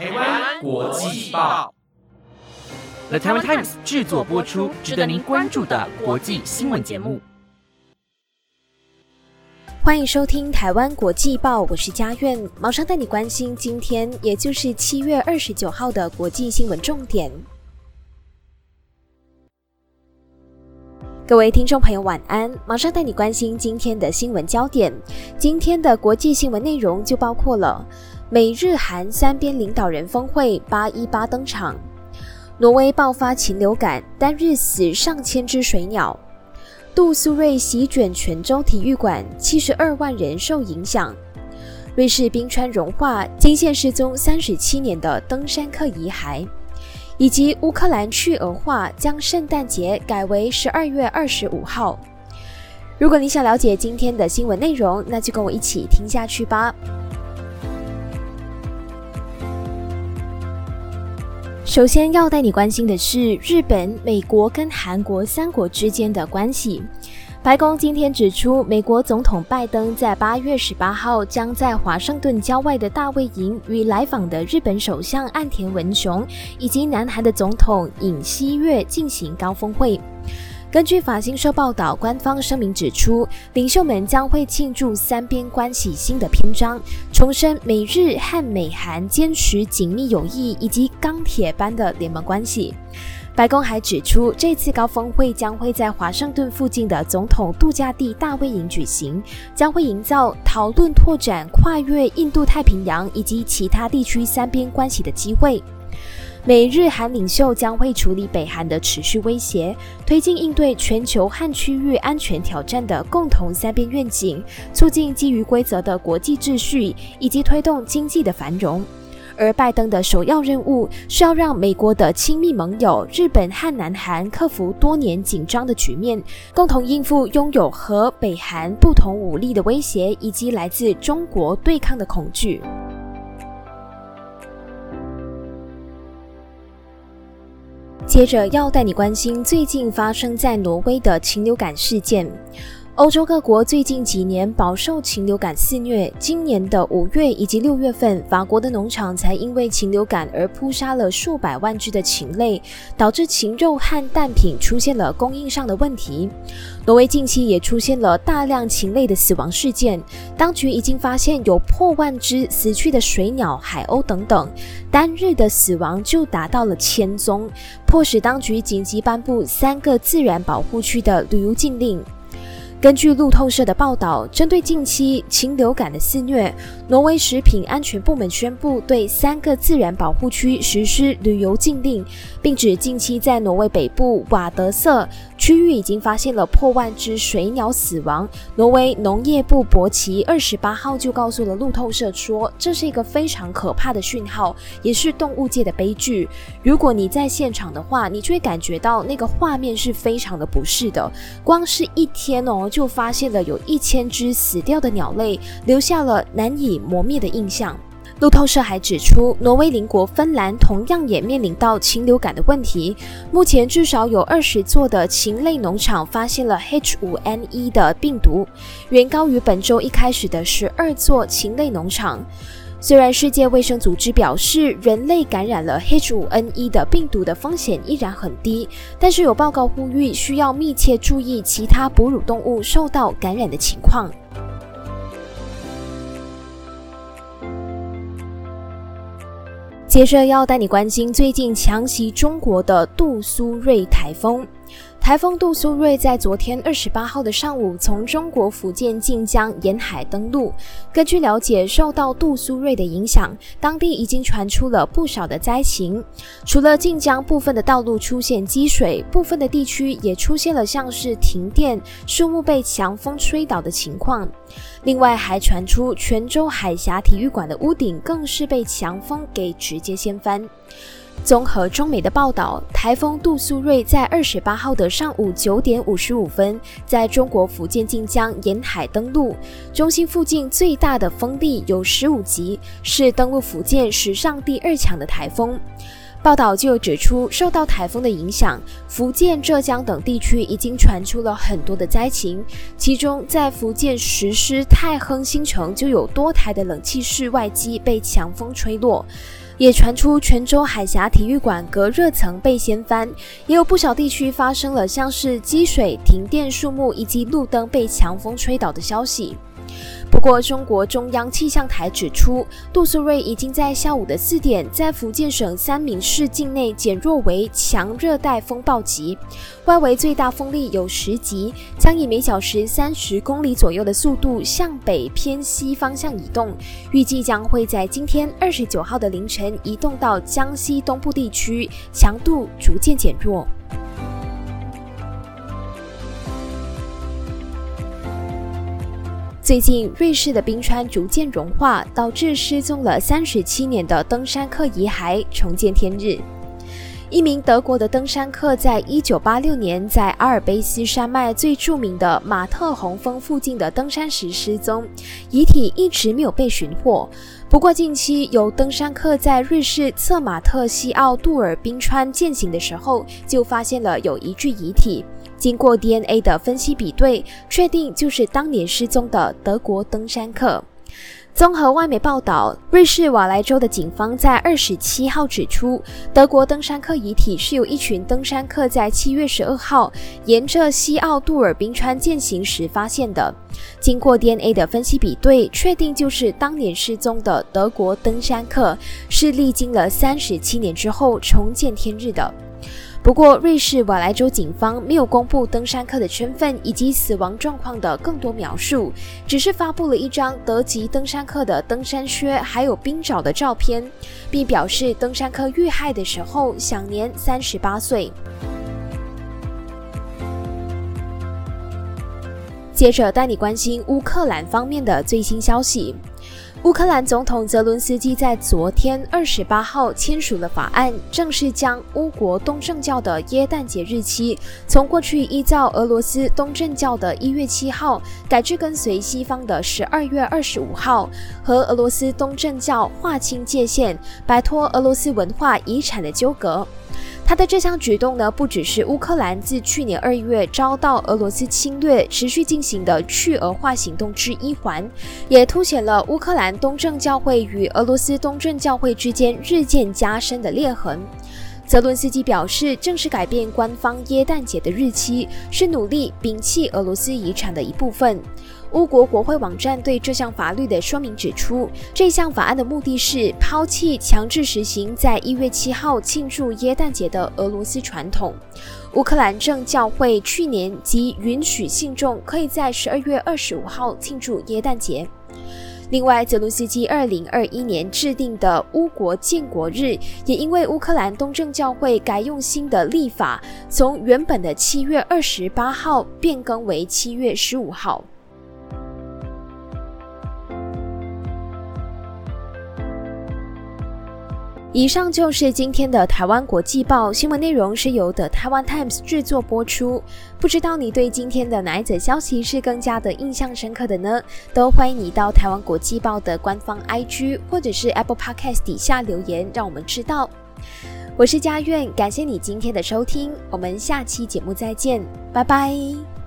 台湾国际报，The Taiwan Times 制作播出，值得您关注的国际新闻节目。欢迎收听台湾国际报，我是嘉苑，马上带你关心今天，也就是七月二十九号的国际新闻重点。各位听众朋友，晚安！马上带你关心今天的新闻焦点。今天的国际新闻内容就包括了美日韩三边领导人峰会八一八登场，挪威爆发禽流感，单日死上千只水鸟。杜苏芮席卷泉州体育馆，七十二万人受影响。瑞士冰川融化，惊现失踪三十七年的登山客遗骸。以及乌克兰去俄化，将圣诞节改为十二月二十五号。如果你想了解今天的新闻内容，那就跟我一起听下去吧。首先要带你关心的是日本、美国跟韩国三国之间的关系。白宫今天指出，美国总统拜登在八月十八号将在华盛顿郊外的大卫营与来访的日本首相岸田文雄以及南韩的总统尹锡悦进行高峰会。根据法新社报道，官方声明指出，领袖们将会庆祝三边关系新的篇章，重申美日和美韩坚持紧密友谊以及钢铁般的联盟关系。白宫还指出，这次高峰会将会在华盛顿附近的总统度假地大卫营举行，将会营造讨论拓展跨越印度太平洋以及其他地区三边关系的机会。美日韩领袖将会处理北韩的持续威胁，推进应对全球和区域安全挑战的共同三边愿景，促进基于规则的国际秩序，以及推动经济的繁荣。而拜登的首要任务是要让美国的亲密盟友日本和南韩克服多年紧张的局面，共同应付拥有和北韩不同武力的威胁，以及来自中国对抗的恐惧。接着要带你关心最近发生在挪威的禽流感事件。欧洲各国最近几年饱受禽流感肆虐。今年的五月以及六月份，法国的农场才因为禽流感而扑杀了数百万只的禽类，导致禽肉和蛋品出现了供应上的问题。挪威近期也出现了大量禽类的死亡事件，当局已经发现有破万只死去的水鸟、海鸥等等，单日的死亡就达到了千宗，迫使当局紧急颁布三个自然保护区的旅游禁令。根据路透社的报道，针对近期禽流感的肆虐，挪威食品安全部门宣布对三个自然保护区实施旅游禁令，并指近期在挪威北部瓦德瑟。区域已经发现了破万只水鸟死亡。挪威农业部博奇二十八号就告诉了路透社说，这是一个非常可怕的讯号，也是动物界的悲剧。如果你在现场的话，你就会感觉到那个画面是非常的不适的。光是一天哦，就发现了有一千只死掉的鸟类，留下了难以磨灭的印象。路透社还指出，挪威邻国芬兰同样也面临到禽流感的问题。目前至少有二十座的禽类农场发现了 H5N1 的病毒，远高于本周一开始的十二座禽类农场。虽然世界卫生组织表示人类感染了 H5N1 的病毒的风险依然很低，但是有报告呼吁需要密切注意其他哺乳动物受到感染的情况。接着要带你关心最近强袭中国的杜苏芮台风。台风杜苏芮在昨天二十八号的上午从中国福建晋江沿海登陆。根据了解，受到杜苏芮的影响，当地已经传出了不少的灾情。除了晋江部分的道路出现积水，部分的地区也出现了像是停电、树木被强风吹倒的情况。另外，还传出泉州海峡体育馆的屋顶更是被强风给直接掀翻。综合中美的报道，台风杜苏芮在二十八号的上午九点五十五分，在中国福建晋江沿海登陆，中心附近最大的风力有十五级，是登陆福建史上第二强的台风。报道就指出，受到台风的影响，福建、浙江等地区已经传出了很多的灾情。其中，在福建石狮太亨新城就有多台的冷气室外机被强风吹落，也传出泉州海峡体育馆隔热层被掀翻，也有不少地区发生了像是积水、停电、树木以及路灯被强风吹倒的消息。不过，中国中央气象台指出，杜苏芮已经在下午的四点，在福建省三明市境内减弱为强热带风暴级，外围最大风力有十级，将以每小时三十公里左右的速度向北偏西方向移动，预计将会在今天二十九号的凌晨移动到江西东部地区，强度逐渐减弱。最近，瑞士的冰川逐渐融化，导致失踪了三十七年的登山客遗骸重见天日。一名德国的登山客在一九八六年在阿尔卑斯山脉最著名的马特洪峰附近的登山时失踪，遗体一直没有被寻获。不过，近期有登山客在瑞士策马特西奥杜尔冰川践行的时候，就发现了有一具遗体。经过 DNA 的分析比对，确定就是当年失踪的德国登山客。综合外媒报道，瑞士瓦莱州的警方在二十七号指出，德国登山客遗体是由一群登山客在七月十二号沿着西奥杜尔冰川践行时发现的。经过 DNA 的分析比对，确定就是当年失踪的德国登山客，是历经了三十七年之后重见天日的。不过，瑞士瓦莱州警方没有公布登山客的身份以及死亡状况的更多描述，只是发布了一张德籍登山客的登山靴还有冰爪的照片，并表示登山客遇害的时候享年三十八岁。接着带你关心乌克兰方面的最新消息。乌克兰总统泽伦斯基在昨天二十八号签署了法案，正式将乌国东正教的耶诞节日期从过去依照俄罗斯东正教的一月七号改至跟随西方的十二月二十五号，和俄罗斯东正教划清界限，摆脱俄罗斯文化遗产的纠葛。他的这项举动呢，不只是乌克兰自去年二月遭到俄罗斯侵略持续进行的去俄化行动之一环，也凸显了乌克兰东正教会与俄罗斯东正教会之间日渐加深的裂痕。泽伦斯基表示，正式改变官方耶诞节的日期，是努力摒弃俄罗斯遗产的一部分。乌国国会网站对这项法律的说明指出，这项法案的目的是抛弃强制实行在一月七号庆祝耶诞节的俄罗斯传统。乌克兰正教会去年即允许信众可以在十二月二十五号庆祝耶诞节。另外，泽伦斯基二零二一年制定的乌国建国日，也因为乌克兰东正教会改用新的历法，从原本的七月二十八号变更为七月十五号。以上就是今天的台湾国际报新闻内容，是由的台湾 Times 制作播出。不知道你对今天的哪一则消息是更加的印象深刻的呢？都欢迎你到台湾国际报的官方 IG 或者是 Apple Podcast 底下留言，让我们知道。我是佳苑，感谢你今天的收听，我们下期节目再见，拜拜。